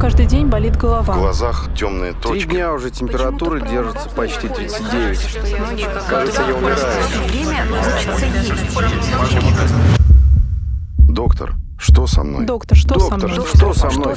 каждый день болит голова. В глазах темные Три точки. дня уже температура держится почти 39. Кажется, я умираю. Доктор, что со мной? Доктор, что со Доктор, мной? что со мной?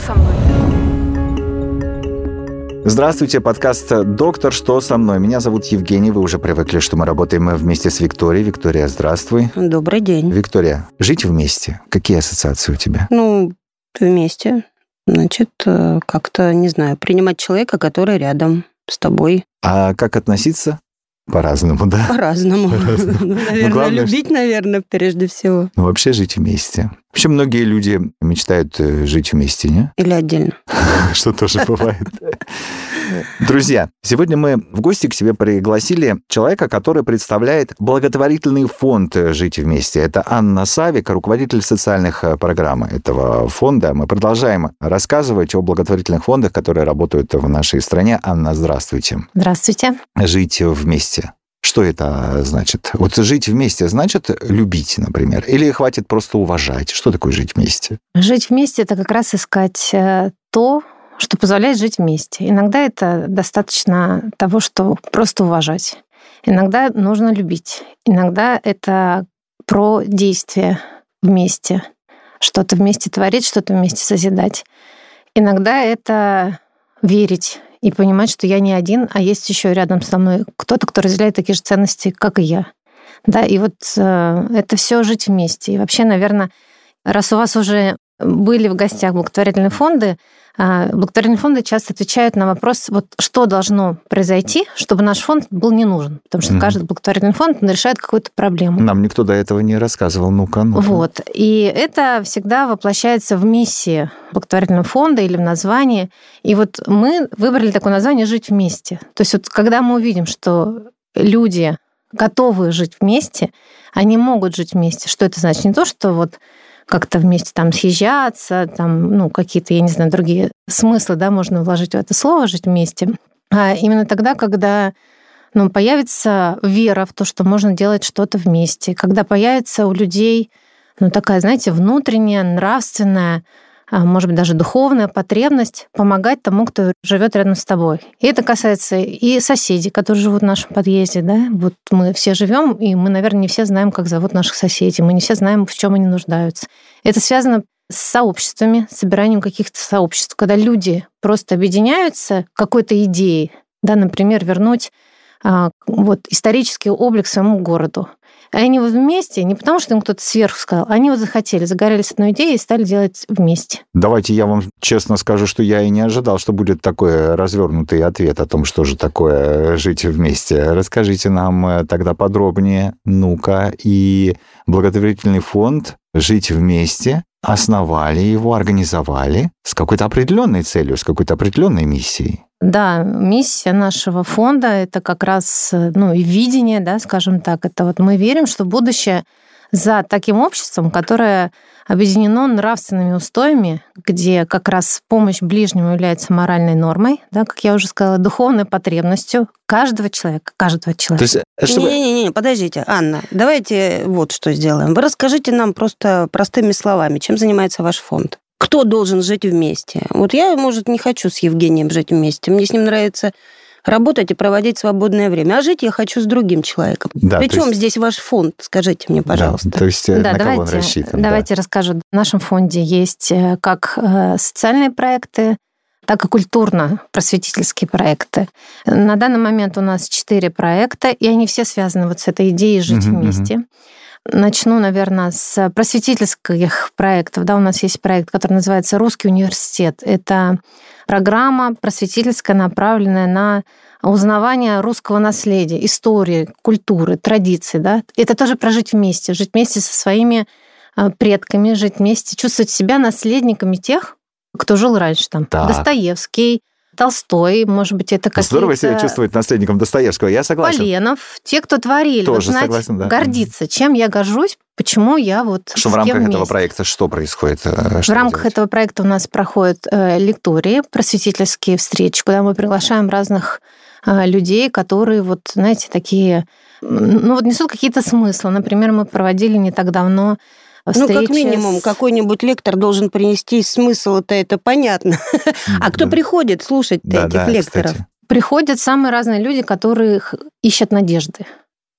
Здравствуйте, подкаст «Доктор, что со мной?». Меня зовут Евгений, вы уже привыкли, что мы работаем вместе с Викторией. Виктория, здравствуй. Добрый день. Виктория, жить вместе, какие ассоциации у тебя? Ну, вместе. Значит, э, как-то, не знаю, принимать человека, который рядом с тобой А как относиться? По-разному, да? по-разному. По-разному. Ну, Наверное, главное, любить, наверное, прежде всего. Ну, вообще жить вместе. Вообще многие люди мечтают э, жить вместе, не? Или отдельно. Что тоже бывает. Друзья, сегодня мы в гости к себе пригласили человека, который представляет благотворительный фонд «Жить вместе». Это Анна Савик, руководитель социальных э, программ этого фонда. Мы продолжаем рассказывать о благотворительных фондах, которые работают в нашей стране. Анна, здравствуйте. Здравствуйте. Жить вместе. Что это значит? Вот жить вместе значит любить, например, или хватит просто уважать? Что такое жить вместе? Жить вместе это как раз искать э, то, что позволяет жить вместе. Иногда это достаточно того, что просто уважать. Иногда нужно любить. Иногда это про действие вместе. Что-то вместе творить, что-то вместе созидать. Иногда это верить и понимать, что я не один, а есть еще рядом со мной кто-то, кто разделяет такие же ценности, как и я. Да, и вот э, это все жить вместе. И вообще, наверное, раз у вас уже были в гостях благотворительные фонды, благотворительные фонды часто отвечают на вопрос, вот что должно произойти, чтобы наш фонд был не нужен. Потому что каждый благотворительный фонд он решает какую-то проблему. Нам никто до этого не рассказывал. Ну-ка, ну Вот. И это всегда воплощается в миссии благотворительного фонда или в названии. И вот мы выбрали такое название «Жить вместе». То есть вот когда мы увидим, что люди готовы жить вместе, они могут жить вместе. Что это значит? Не то, что вот как-то вместе там съезжаться, там, ну, какие-то, я не знаю, другие смыслы, да, можно вложить в это слово «жить вместе». А именно тогда, когда ну, появится вера в то, что можно делать что-то вместе, когда появится у людей ну, такая, знаете, внутренняя, нравственная, может быть, даже духовная потребность помогать тому, кто живет рядом с тобой. И это касается и соседей, которые живут в нашем подъезде. Да? Вот мы все живем, и мы, наверное, не все знаем, как зовут наших соседей. Мы не все знаем, в чем они нуждаются. Это связано с сообществами, собиранием каких-то сообществ, когда люди просто объединяются какой-то идеей, да, например, вернуть а, вот, исторический облик своему городу. И они вот вместе, не потому что им кто-то сверху сказал, они вот захотели, загорелись одной идеей и стали делать вместе. Давайте я вам честно скажу, что я и не ожидал, что будет такой развернутый ответ о том, что же такое жить вместе. Расскажите нам э, тогда подробнее, ну-ка, и благотворительный фонд «Жить вместе» основали его, организовали с какой-то определенной целью, с какой-то определенной миссией. Да, миссия нашего фонда это как раз, ну, и видение, да, скажем так, это вот мы верим, что будущее за таким обществом, которое объединено нравственными устоями, где как раз помощь ближнему является моральной нормой, да, как я уже сказала, духовной потребностью каждого человека, каждого То человека. э, чтобы... Не-не-не, подождите, Анна, давайте вот что сделаем. Вы расскажите нам просто простыми словами, чем занимается ваш фонд. Кто должен жить вместе? Вот я, может, не хочу с Евгением жить вместе. Мне с ним нравится работать и проводить свободное время. А жить я хочу с другим человеком. Да, Причем есть- здесь ваш фонд? Скажите мне, пожалуйста. Да, то есть э, Да, на кого он давайте, рассчитан? да. давайте расскажу. В нашем фонде есть э, как э, социальные проекты, так и культурно-просветительские проекты. На данный момент у нас четыре проекта, и они все связаны вот с этой идеей жить Мгм, вместе. Начну, наверное, с просветительских проектов. Да, у нас есть проект, который называется «Русский университет». Это программа просветительская, направленная на узнавание русского наследия, истории, культуры, традиций. Да? Это тоже прожить вместе, жить вместе со своими а, предками, жить вместе, чувствовать себя наследниками тех, кто жил раньше. Там. Так. Достоевский, Толстой, может быть, это какие-то... Здорово себя чувствовать наследником Достоевского, я согласен. Поленов, те, кто творили. Тоже вот знать, согласен, да. Гордиться, чем я горжусь, почему я вот Что в рамках этого вместе. проекта что происходит? э, В что вы рамках делаете? этого проекта у нас проходят э, лектории, просветительские встречи, куда мы приглашаем разных э, людей, которые вот, знаете, такие, ну вот несут какие-то смыслы. Например, мы проводили не так давно Ну, как встречи минимум, с- какой-нибудь лектор должен принести смысл, это, это понятно. А кто приходит слушать Да, этих да, лекторов? кстати. Приходят самые разные люди, которые ищут надежды.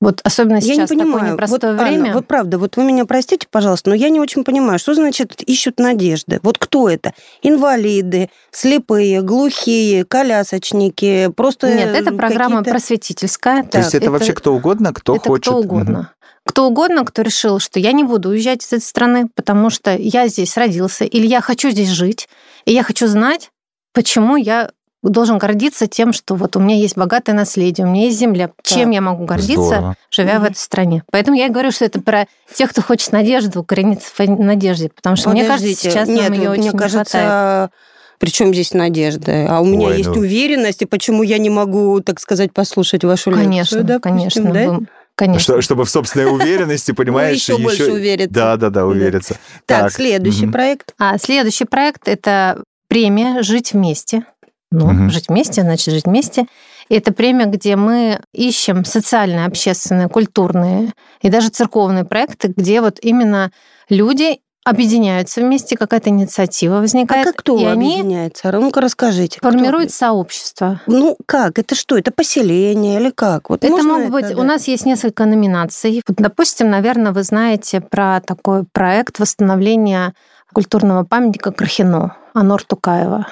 Вот особенно Я не сейчас такое понимаю. непростое вот, Анна, время. вы правда, вот вы меня простите, пожалуйста, но я не очень понимаю, что значит ищут надежды. Вот кто это? Инвалиды, слепые, глухие, колясочники, просто Нет, это программа какие-то- просветительская. То есть это, это- вообще кто угодно, кто это хочет. кто угодно. Кто угодно, кто решил, что я не буду уезжать из этой страны, потому что я здесь родился, или я хочу здесь жить, и я хочу знать, почему я должен гордиться тем, что вот у меня есть богатое наследие, у меня есть земля. Чем я могу гордиться, Здорово. живя в Мгм. этой стране? Поэтому я и говорю, что это про тех, кто хочет надежды, укорениться в надежде, потому что мне кажется, Подождите, сейчас нет, нам ее мне очень не кажется, хватает. причем здесь надежда? А у меня Ой, есть ну. уверенность, и почему я не могу, так сказать, послушать вашу Конечно, лекцию, допустим, конечно, да? вы- конечно. Что- чтобы в собственной уверенности, понимаешь, еще больше увериться. Да, да, да, увериться. Так, следующий проект. А следующий проект это премия «Жить вместе». Ну, жить вместе, значит, жить вместе. И это премия, где мы ищем социальные, общественные, культурные и даже церковные проекты, где вот именно люди объединяются вместе, какая-то инициатива А возникает, как кто и они объединяется? Ну-ка расскажите. кто? формируют сообщество. Ну, как? Это что? Это поселение или как? Вот Это могут быть... да? У нас есть несколько номинаций. Вот, допустим, наверное, вы знаете про такой проект восстановления культурного памятника Крахино. Анор Тукаева.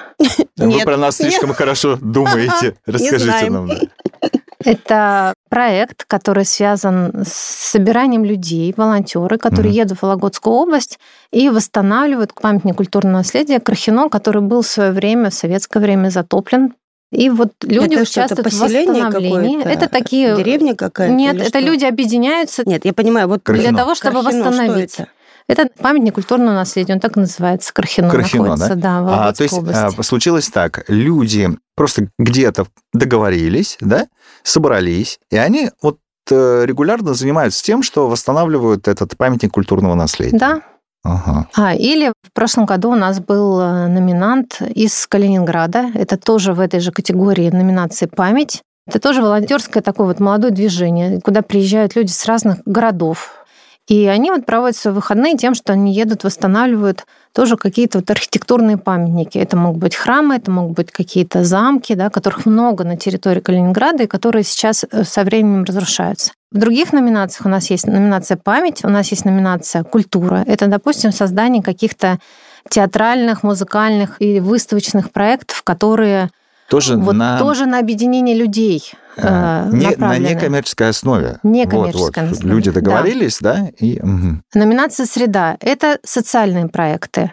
Вы про нас слишком хорошо думаете. Расскажите нам. Это проект, который связан с собиранием людей, волонтеры, которые Мгм. едут в Вологодскую область и восстанавливают памятник культурного наследия Крахино, который был в свое время, в советское время затоплен. И вот люди это что, это участвуют в восстановлении. какое-то? Это такие... Деревня какая-то? Нет, это что? люди объединяются Нет, я понимаю, вот Крахино. для того, чтобы Крахино, что восстановить. это? Это памятник культурного наследия, он так и называется, Крахино, Крахино, находится, да, в А, то есть области. а, случилось так, люди просто где-то договорились, да, собрались, и они вот э, регулярно занимаются тем, что восстанавливают этот памятник культурного наследия. Да, Ага. А, или в прошлом году у нас был э, номинант из Калининграда. Это тоже в этой же категории номинации «Память». Это тоже волонтерское такое вот молодое движение, куда приезжают люди с разных городов. И они вот проводят свои выходные тем, что они едут, восстанавливают тоже какие-то вот архитектурные памятники. Это могут быть храмы, это могут быть какие-то замки, да, которых много на территории Калининграда и которые сейчас э, со временем разрушаются. В других номинациях у нас есть номинация «Память», у нас есть номинация «Культура». Это, допустим, создание каких-то театральных, музыкальных и выставочных проектов, которые Тоже вот на, тоже на объединение людей а, э, не- на некоммерческой основе. Некоммерческой Вот, вот. основе, Люди да. договорились, да, и... мгм. Номинация «Среда» — это социальные проекты,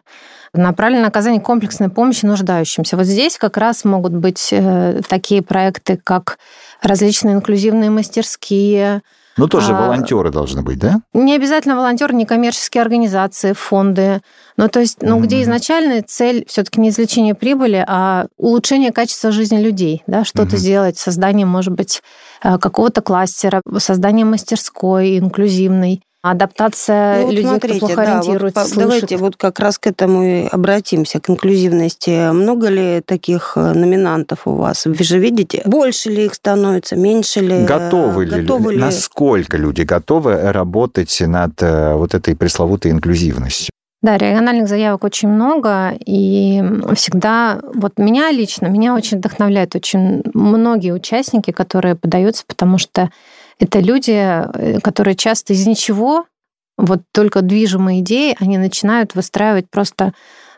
направленные на оказание комплексной помощи нуждающимся. Вот здесь как раз могут быть э, такие проекты, как различные инклюзивные мастерские, Ну, тоже А, волонтеры должны быть, да? не обязательно волонтеры, некоммерческие организации, фонды. Ну, то есть, ну, где изначальная цель все-таки не извлечение прибыли, а улучшение качества жизни людей, да, что-то Мгм. сделать, создание, может быть, э, какого-то кластера, создание мастерской инклюзивной, адаптация Ну, вот людей, смотрите, кто плохо да, вот ориентируется, слышит. давайте вот как раз к этому и обратимся, к инклюзивности. Много ли таких э, номинантов у вас? Вы же видите, больше ли их становится, меньше ли? Готовы ли, Готовы ли? насколько люди готовы работать над э, вот этой пресловутой инклюзивностью? Да, региональных заявок очень много, и всегда, вот меня лично, меня очень вдохновляют очень многие участники, которые подаются, потому что это люди, э, которые часто из ничего, вот только движимые идеи, они начинают выстраивать просто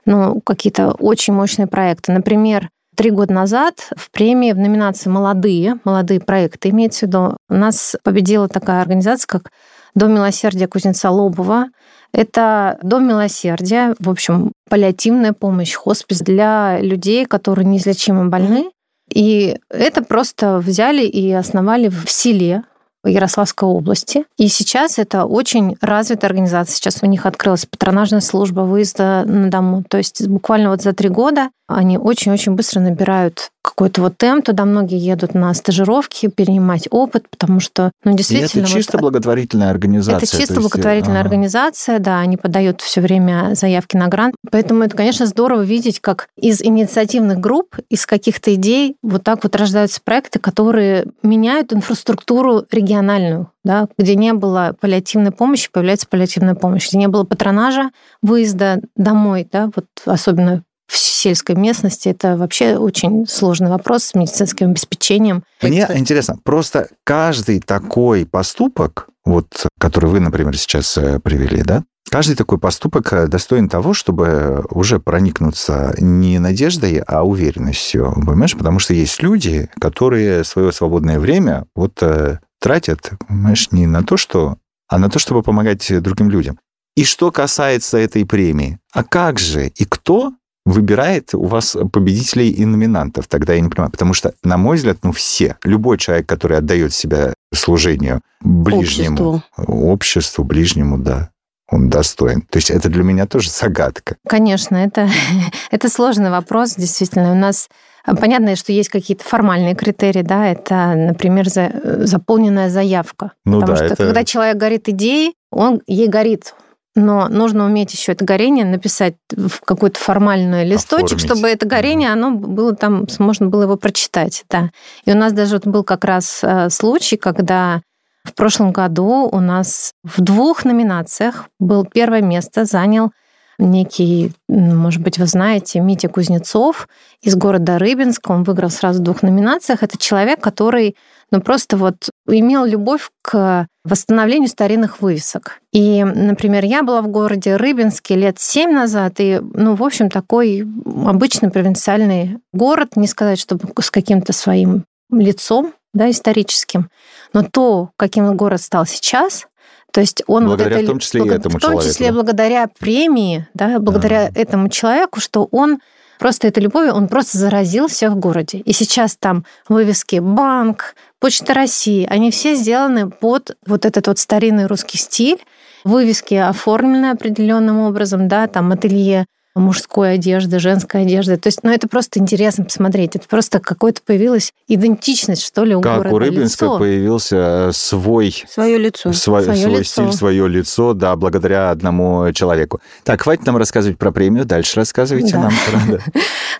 ну, какие-то очень мощные проекты. Например, Три года назад в премии в номинации «Молодые», «Молодые проекты» имеется в виду, у нас победила такая организация, как Дом милосердия Кузнеца Лобова. Это Дом милосердия, в общем, паллиативная помощь, хоспис для людей, которые неизлечимо больны. И это просто взяли и основали в селе Ярославской области. И сейчас это очень развитая организация. Сейчас у них открылась патронажная служба выезда на дому. То есть буквально вот за три года они очень-очень быстро набирают какой-то вот темп. Туда многие едут на стажировки, перенимать опыт, потому что, ну, действительно... И это чисто вот, благотворительная организация. Это чисто то есть, благотворительная ага. организация, да, они подают все время заявки на грант. Поэтому это, конечно, здорово видеть, как из инициативных групп, из каких-то идей вот так вот рождаются проекты, которые меняют инфраструктуру региональную, да, где не было паллиативной помощи, появляется паллиативная помощь, где не было патронажа, выезда домой, да, вот особенно в сельской местности, это вообще очень сложный вопрос с медицинским обеспечением. Мне интересно, просто каждый такой поступок, вот, который вы, например, сейчас э, привели, да, каждый такой поступок э, достоин того, чтобы уже проникнуться не надеждой, а уверенностью, понимаешь? Потому что есть люди, которые свое свободное время вот э, тратят, понимаешь, не на то, что, а на то, чтобы помогать другим людям. И что касается этой премии, а как же и кто выбирает у вас победителей и номинантов, тогда я не понимаю. Потому что, на мой взгляд, ну все, любой человек, который отдает себя служению ближнему, обществу, обществу ближнему, да, он достоин. То есть это для меня тоже загадка. Конечно, это, это сложный вопрос, действительно. У нас Понятно, что есть какие-то формальные критерии, да, это, например, за, заполненная заявка. Ну Потому да, что это... когда человек горит идеей, он ей горит. Но нужно уметь еще это горение написать в какой-то формальный листочек, Оформить. чтобы это горение, оно было там, можно было его прочитать, да. И у нас даже вот был как раз э, случай, когда в прошлом году у нас в двух номинациях был первое место занял некий, может быть, вы знаете, Митя Кузнецов из города Рыбинск. Он выиграл сразу в двух номинациях. Это человек, который ну, просто вот имел любовь к восстановлению старинных вывесок. И, например, я была в городе Рыбинске лет семь назад, и, ну, в общем, такой обычный провинциальный город, не сказать, чтобы с каким-то своим лицом, да, историческим, но то, каким город стал сейчас, то есть он благодаря вот это, в том числе и этому в том человеку, числе благодаря премии, да, благодаря Ага. этому человеку, что он просто этой любовью, он просто заразил всех в городе. И сейчас там вывески банк, Почта России, они все сделаны под вот этот вот старинный русский стиль. Вывески оформлены определенным образом, да, там ателье мужской одежды, женской одежды. То есть, ну, это просто интересно посмотреть. Это просто какой-то появилась идентичность, что ли, у Как города. у Рыбинска лицо. появился э, свой Свое лицо. свой, Своё свой лицо. стиль, свое лицо, да, благодаря одному человеку. Так, хватит нам рассказывать про премию, дальше рассказывайте Да. нам.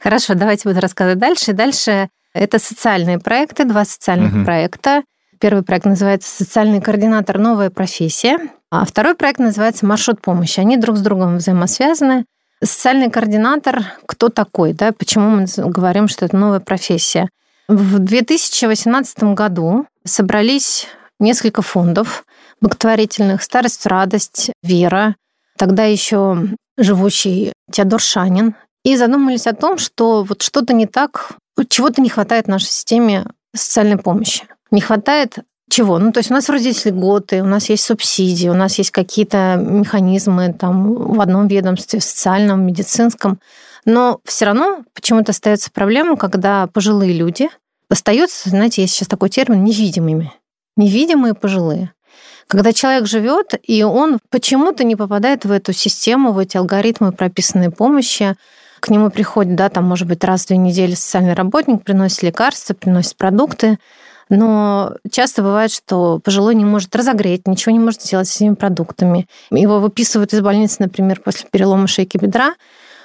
Хорошо, давайте буду рассказывать дальше. Дальше это социальные проекты, два социальных Мгм. проекта. Первый проект называется «Социальный координатор. Новая профессия», а второй проект называется «Маршрут помощи». Они друг с другом взаимосвязаны. Социальный координатор, кто такой, да, почему мы говорим, что это новая профессия? В 2018 году собрались несколько фондов благотворительных «Старость радость», «Вера», тогда еще живущий Теодор Шанин, и задумались о том, что вот что-то не так, чего-то не хватает в нашей системе социальной помощи. Не хватает чего? Ну, то есть у нас вроде есть льготы, у нас есть субсидии, у нас есть какие-то механизмы там в одном ведомстве, в социальном, медицинском, но все равно почему-то остается проблема, когда пожилые люди остаются, знаете, есть сейчас такой термин, невидимыми. Невидимые пожилые. Когда человек живет, и он почему-то не попадает в эту систему, в эти алгоритмы прописанной помощи, к нему приходит, да, там, может быть, раз в две недели социальный работник, приносит лекарства, приносит продукты, но часто бывает, что пожилой не может разогреть, ничего не может сделать с этими продуктами. Его выписывают из больницы, например, после перелома шейки бедра.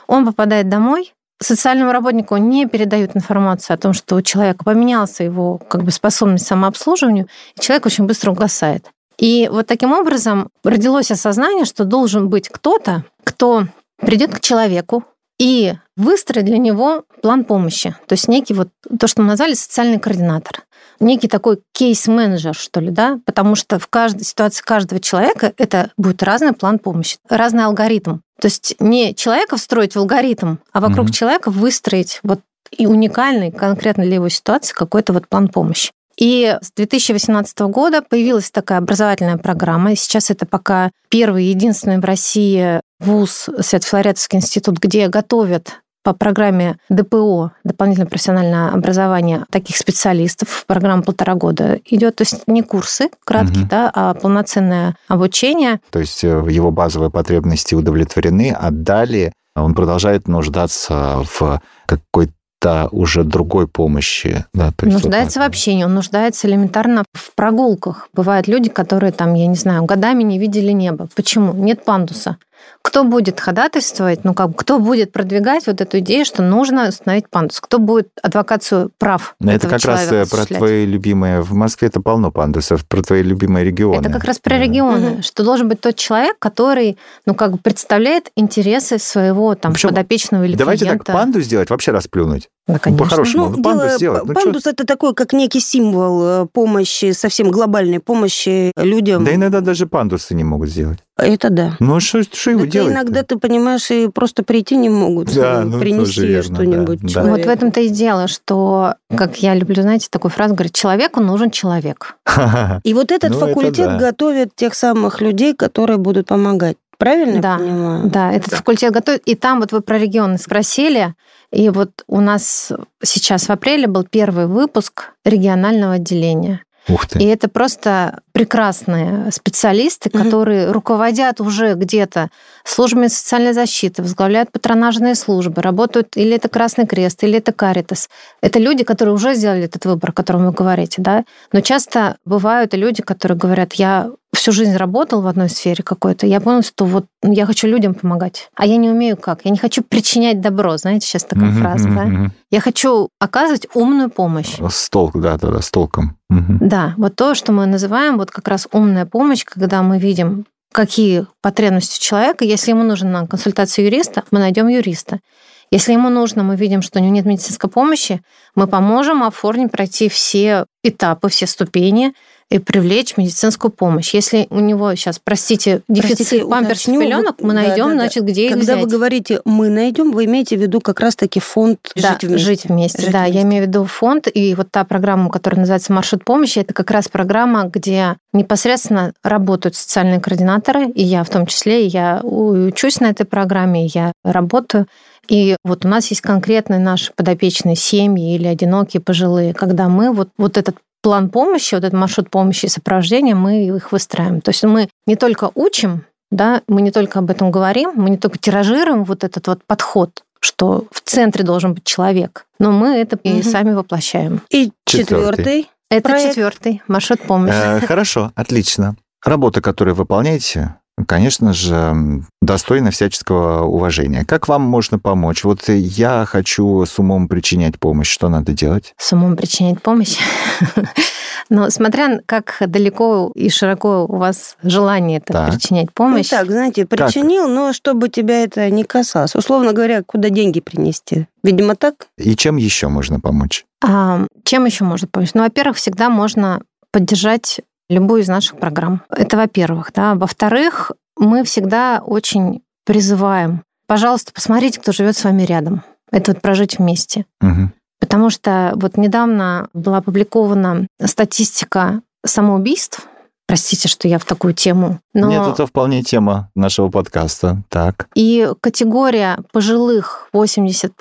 Он попадает домой, социальному работнику не передают информацию о том, что у человека поменялся его как бы, способность к самообслуживанию, и человек очень быстро угасает. И вот таким образом родилось осознание, что должен быть кто-то, кто придет к человеку и выстроит для него план помощи. То есть некий вот то, что мы назвали социальный координатор. Некий такой кейс-менеджер, что ли, да? Потому что в каждой ситуации каждого человека это будет разный план помощи, разный алгоритм. То есть не человека встроить в алгоритм, а вокруг Мгм. человека выстроить вот и уникальный конкретно для его ситуации какой-то вот план помощи. И с 2018 года появилась такая образовательная программа. И сейчас это пока первый единственный в России вуз, Свято-Флориатовский институт, где готовят по программе ДПО, дополнительное профессиональное образование таких специалистов. Программа полтора года идет, то есть не курсы краткие, Мгм. да, а полноценное обучение. То есть э, его базовые потребности удовлетворены, а далее он продолжает нуждаться в какой-то уже другой помощи. Да, то есть нуждается вот в общении, он нуждается элементарно в прогулках. Бывают люди, которые там, я не знаю, годами не видели небо. Почему? Нет пандуса. Кто будет ходатайствовать, ну как кто будет продвигать вот эту идею, что нужно установить пандус? Кто будет адвокацию прав? Это этого как раз э, про твои любимые... В Москве это полно пандусов, про твои любимые регионы. Это как раз про регионы, Мгм. что должен быть тот человек, который, ну, как бы представляет интересы своего там Причем подопечного или Давайте клиента. так, панду сделать, вообще расплюнуть. Да, конечно. по-хорошему. Ну, пандус дело- сделать, ну, пандус это такой, как некий символ э, помощи, совсем глобальной помощи людям. Да иногда даже пандусы не могут сделать. Это да. Ну, а что, что его делать? иногда ты понимаешь и просто прийти не могут, Да, э, ну, принести верно, что-нибудь да, да. Вот в этом-то и дело, что, как я люблю, знаете, такую фразу, говорит, человеку нужен человек. И вот этот Ну, это факультет да. готовит тех самых людей, которые будут помогать. Правильно Да, я понимаю? Да, этот факультет готовит. И там вот вы про регионы спросили, и вот у нас сейчас в апреле был первый выпуск регионального отделения. Ух И ты. это просто прекрасные специалисты, Мгм. которые руководят уже где-то службами социальной защиты, возглавляют патронажные службы, работают или это Красный Крест, или это Каритас. Это люди, которые уже сделали этот выбор, о котором вы говорите, да. Но часто бывают и люди, которые говорят, я всю жизнь работал в одной сфере какой-то, я понял, что вот ну, я хочу людям помогать, а я не умею как. Я не хочу причинять добро, знаете, сейчас такая Мгм, фраза, да. мгм, мгм. Я хочу оказывать умную помощь. С толк, да, да, да, с толком. Мгм. Да, вот то, что мы называем вот как раз умная помощь, когда мы видим, какие потребности у человека. Если ему нужна консультация юриста, мы найдем юриста. Если ему нужно, мы видим, что у него нет медицинской помощи, мы поможем оформить, пройти все этапы, все ступени и привлечь медицинскую помощь. Если у него сейчас, простите, дефицит Простите, памперсов уточню, пеленок, мы да, найдем, да, да. значит, где их Когда взять. вы говорите «мы найдем», вы имеете в виду как раз-таки фонд Да, «Жить вместе». Жить вместе, Жить да. Я вместе. имею в виду фонд, и вот та программа, которая называется «Маршрут помощи», это как раз программа, где непосредственно работают социальные координаторы, и я в том числе, и я учусь на этой программе, я работаю. И вот у нас есть конкретные наши подопечные семьи или одинокие пожилые, когда мы вот, вот этот план помощи, вот этот маршрут помощи и сопровождения, мы их выстраиваем. То есть мы не только учим, да, мы не только об этом говорим, мы не только тиражируем вот этот вот подход, что в центре должен быть человек, но мы это и Мгм. сами воплощаем. И четвертый. Это Проект. четвертый маршрут помощи. Э, Хорошо, отлично. Работа, которую выполняете, конечно же, достойна всяческого уважения. Как вам можно помочь? Вот я хочу с умом причинять помощь. Что надо делать? С умом причинять помощь. Но смотря как далеко и широко у вас желание это Так. причинять Ну помощь. так, знаете, причинил, но чтобы тебя это не касалось. Условно говоря, куда деньги принести. Видимо, так? И чем еще можно помочь? А, чем еще можно помочь? Ну, во-первых, всегда можно поддержать любую из наших программ. Это во-первых. Да. Во-вторых, мы всегда очень призываем, пожалуйста, посмотрите, кто живет с вами рядом. Это вот прожить вместе. Мгм. Потому что вот недавно была опубликована статистика самоубийств. Простите, что я в такую тему. Но Нет, это вполне тема нашего подкаста. Так. и категория пожилых 80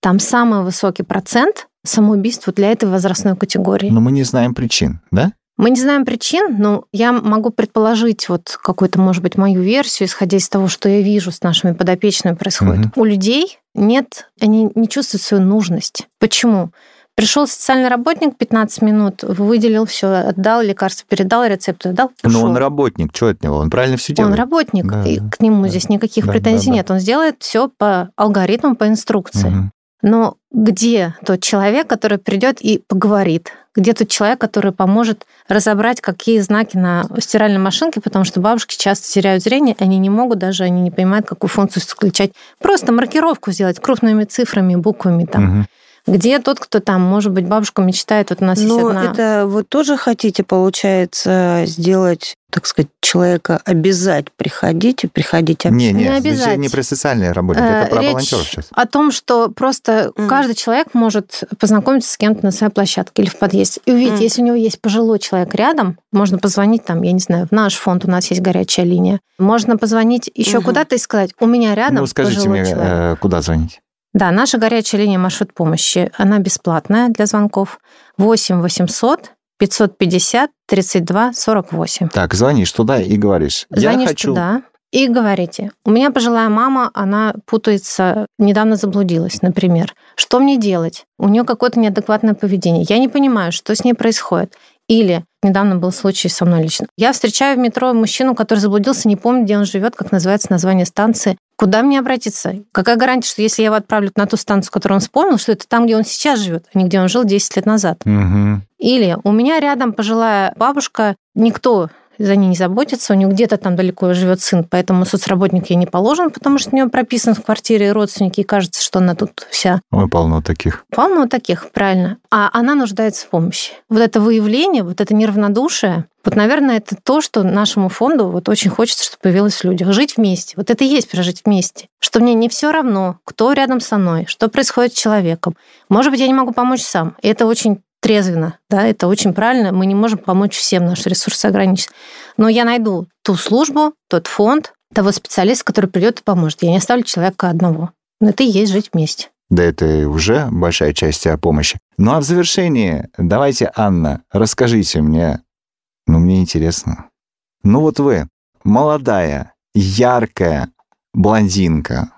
там самый высокий процент самоубийств вот для этой возрастной категории. Но мы не знаем причин, да? Мы не знаем причин, но я могу предположить вот какую-то, может быть, мою версию, исходя из того, что я вижу с нашими подопечными происходит. Мгм. У людей нет, они не чувствуют свою нужность. Почему? Пришел социальный работник 15 минут, выделил все, отдал лекарство, передал рецепт, отдал. Но ушел. он работник, что от него? Он правильно все Он делает. работник, Да, и да, к нему да. здесь никаких Да, претензий да, да. нет. Он сделает все по алгоритмам, по инструкции. Мгм. Но где тот человек, который придет и поговорит? Где тот человек, который поможет разобрать, какие знаки на стиральной машинке, потому что бабушки часто теряют зрение, они не могут даже, они не понимают, какую функцию включать. Просто маркировку сделать крупными цифрами, буквами там. Мгм. Где тот, кто там, может быть, бабушка мечтает, вот у нас есть Но одна... это вы тоже хотите, получается, сделать, так сказать, человека обязать приходить и приходить Не, общаться? не, Не значит, обязать. не про социальные работники, Э, это про речь волонтеров сейчас. О том, что просто Мгм. каждый человек может познакомиться с кем-то на своей площадке или в подъезде. И увидеть, Мгм. если у него есть пожилой человек рядом, можно позвонить там, я не знаю, в наш фонд у нас есть горячая линия. Можно позвонить еще Мгм. куда-то и сказать, у меня рядом Ну, скажите пожилой мне, человек. э, куда звонить? Да, наша горячая линия маршрут помощи, она бесплатная для звонков. 8 800 550 32 48. Так, звонишь туда и говоришь. Звонишь я хочу туда, и говорите, у меня пожилая мама, она путается, недавно заблудилась, например. Что мне делать? У нее какое-то неадекватное поведение. Я не понимаю, что с ней происходит. Или недавно был случай со мной лично. Я встречаю в метро мужчину, который заблудился, не помню, где он живет, как называется название станции. Куда мне обратиться? Какая гарантия, что если я его отправлю на ту станцию, которую он вспомнил, что это там, где он сейчас живет, а не где он жил 10 лет назад? Угу. Или у меня рядом пожилая бабушка, никто за ней не заботится, у нее где-то там далеко живет сын, поэтому соцработник ей не положен, потому что у нее прописан в квартире родственники, и кажется, что она тут вся. Ой, полно таких. Полно таких, правильно. А она нуждается в помощи. Вот это выявление, вот это неравнодушие, вот, наверное, это то, что нашему фонду вот очень хочется, чтобы появилось в людях. Жить вместе. Вот это и есть прожить вместе. Что мне не все равно, кто рядом со мной, что происходит с человеком. Может быть, я не могу помочь сам. И это очень трезвенно, да, это очень правильно. Мы не можем помочь всем, наши ресурсы ограничены. Но я найду ту службу, тот фонд, того специалиста, который придет и поможет. Я не оставлю человека одного. Но это и есть жить вместе. Да это уже большая часть о помощи. Ну а в завершении давайте, Анна, расскажите мне, ну мне интересно. Ну вот вы, молодая, яркая блондинка,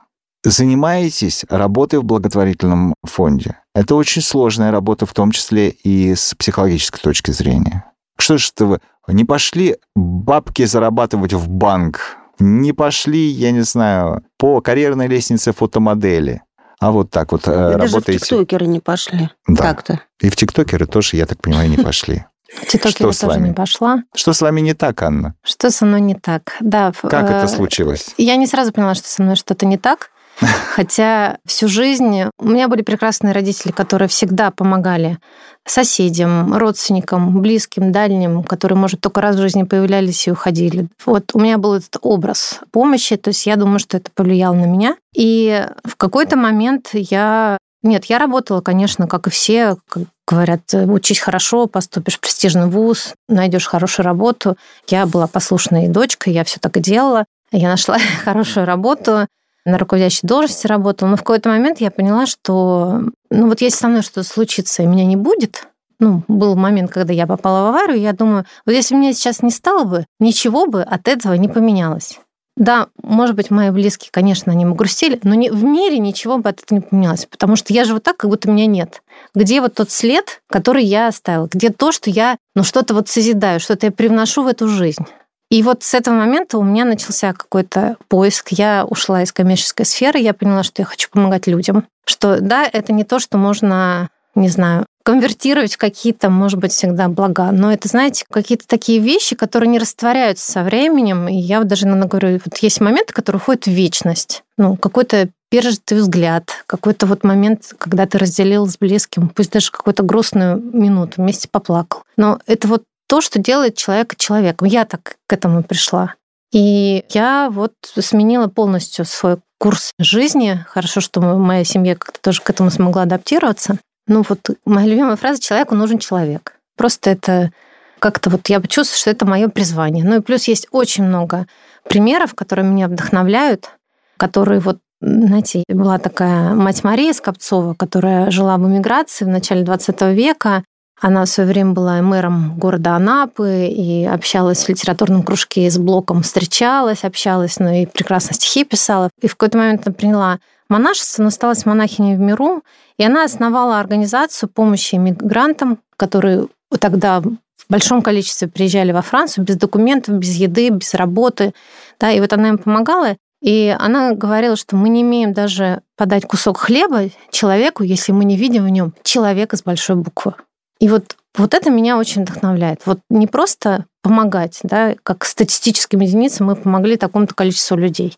занимаетесь работой в благотворительном фонде. Это очень сложная работа, в том числе и с психологической точки зрения. Что ж вы не пошли бабки зарабатывать в банк, не пошли, я не знаю, по карьерной лестнице фотомодели, а вот так вот э, И даже в работаете. тиктокеры не пошли. Да. Так-то. И в тиктокеры тоже, я так понимаю, не пошли. С тоже вами? не пошла. Что с вами не так, Анна? Что со мной не так? Да. Как это э, случилось? Я не сразу поняла, что со мной что-то не так. Хотя всю жизнь у меня были прекрасные родители, которые всегда помогали соседям, родственникам, близким, дальним, которые, может, только раз в жизни появлялись и уходили. Вот у меня был этот образ помощи, то есть я думаю, что это повлияло на меня. И в какой-то момент я... Нет, я работала, конечно, как и все, как говорят, учись хорошо, поступишь в престижный вуз, найдешь хорошую работу. Я была послушной дочкой, я все так и делала. Я нашла хорошую работу, на руководящей должности работала, но в какой-то момент я поняла, что ну вот если со мной что-то случится и меня не будет, ну, был момент, когда я попала в аварию, я думаю, вот если меня сейчас не стало бы, ничего бы от этого не поменялось. Да, может быть, мои близкие, конечно, они бы грустили, но не, в мире ничего бы от этого не поменялось, потому что я живу так, как будто меня нет. Где вот тот след, который я оставила? Где то, что я, ну, что-то вот созидаю, что-то я привношу в эту жизнь? И вот с этого момента у меня начался какой-то поиск. Я ушла из коммерческой сферы, я поняла, что я хочу помогать людям. Что да, это не то, что можно, не знаю, конвертировать в какие-то, может быть, всегда блага. Но это, знаете, какие-то такие вещи, которые не растворяются со временем. И я даже иногда говорю, вот есть моменты, которые уходят в вечность. Ну, какой-то пережитый взгляд, какой-то вот момент, когда ты разделил с близким, пусть даже какую-то грустную минуту, вместе поплакал. Но это вот то, что делает человека человеком. Я так к этому пришла. И я вот сменила полностью свой курс жизни. Хорошо, что моя семья как-то тоже к этому смогла адаптироваться. Ну вот моя любимая фраза «человеку нужен человек». Просто это как-то вот я чувствую, что это мое призвание. Ну и плюс есть очень много примеров, которые меня вдохновляют, которые вот знаете, была такая мать Мария Скопцова, которая жила в эмиграции в начале 20 века. Она в свое время была мэром города Анапы и общалась в литературном кружке с Блоком, встречалась, общалась, ну и прекрасно стихи писала. И в какой-то момент она приняла монашество, но осталась монахиней в миру, и она основала организацию помощи иммигрантам, которые тогда в большом количестве приезжали во Францию без документов, без еды, без работы. Да, и вот она им помогала. И она говорила, что мы не имеем даже подать кусок хлеба человеку, если мы не видим в нем человека с большой буквы. И вот, вот это меня очень вдохновляет. Вот не просто помогать, да, как статистическим единицам мы помогли такому-то количеству людей,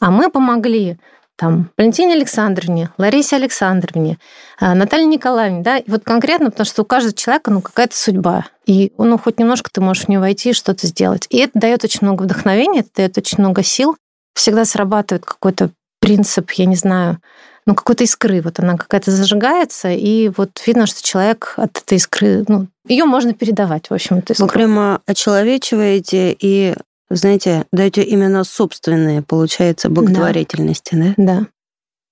а мы помогли там, Валентине Александровне, Ларисе Александровне, а, Наталье Николаевне, да, и вот конкретно, потому что у каждого человека, ну, какая-то судьба, и, ну, хоть немножко ты можешь в нее войти и что-то сделать. И это дает очень много вдохновения, это дает очень много сил, всегда срабатывает какой-то принцип, я не знаю, ну, какой-то искры. Вот она какая-то зажигается, и вот видно, что человек от этой искры, ну, ее можно передавать, в общем, эту искру. Вы прямо очеловечиваете и, знаете, даете именно собственные, получается, благотворительности, да? Да.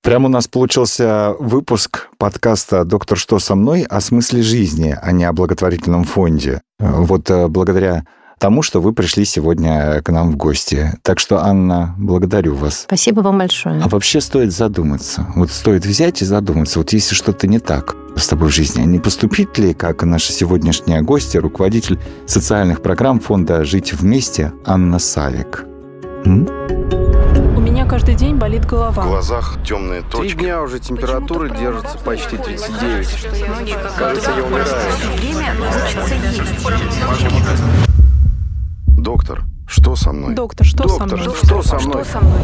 Прямо у нас получился выпуск подкаста «Доктор, что со мной?» о смысле жизни, а не о благотворительном фонде. Вот э, благодаря тому, что вы пришли сегодня к нам в гости. Так что, Анна, благодарю вас. Спасибо вам большое. А вообще стоит задуматься. Вот стоит взять и задуматься. Вот если что-то не так с тобой в жизни, а не поступить ли, как наша сегодняшняя гостья, руководитель социальных программ фонда «Жить вместе» Анна Савик? М? У меня каждый день болит В голова. глазах темные Три точки. дня уже температура держится почти 39. Кажется, я умираю. Доктор, что со мной? Доктор, что со Доктор, мной? что со мной? Что со мной?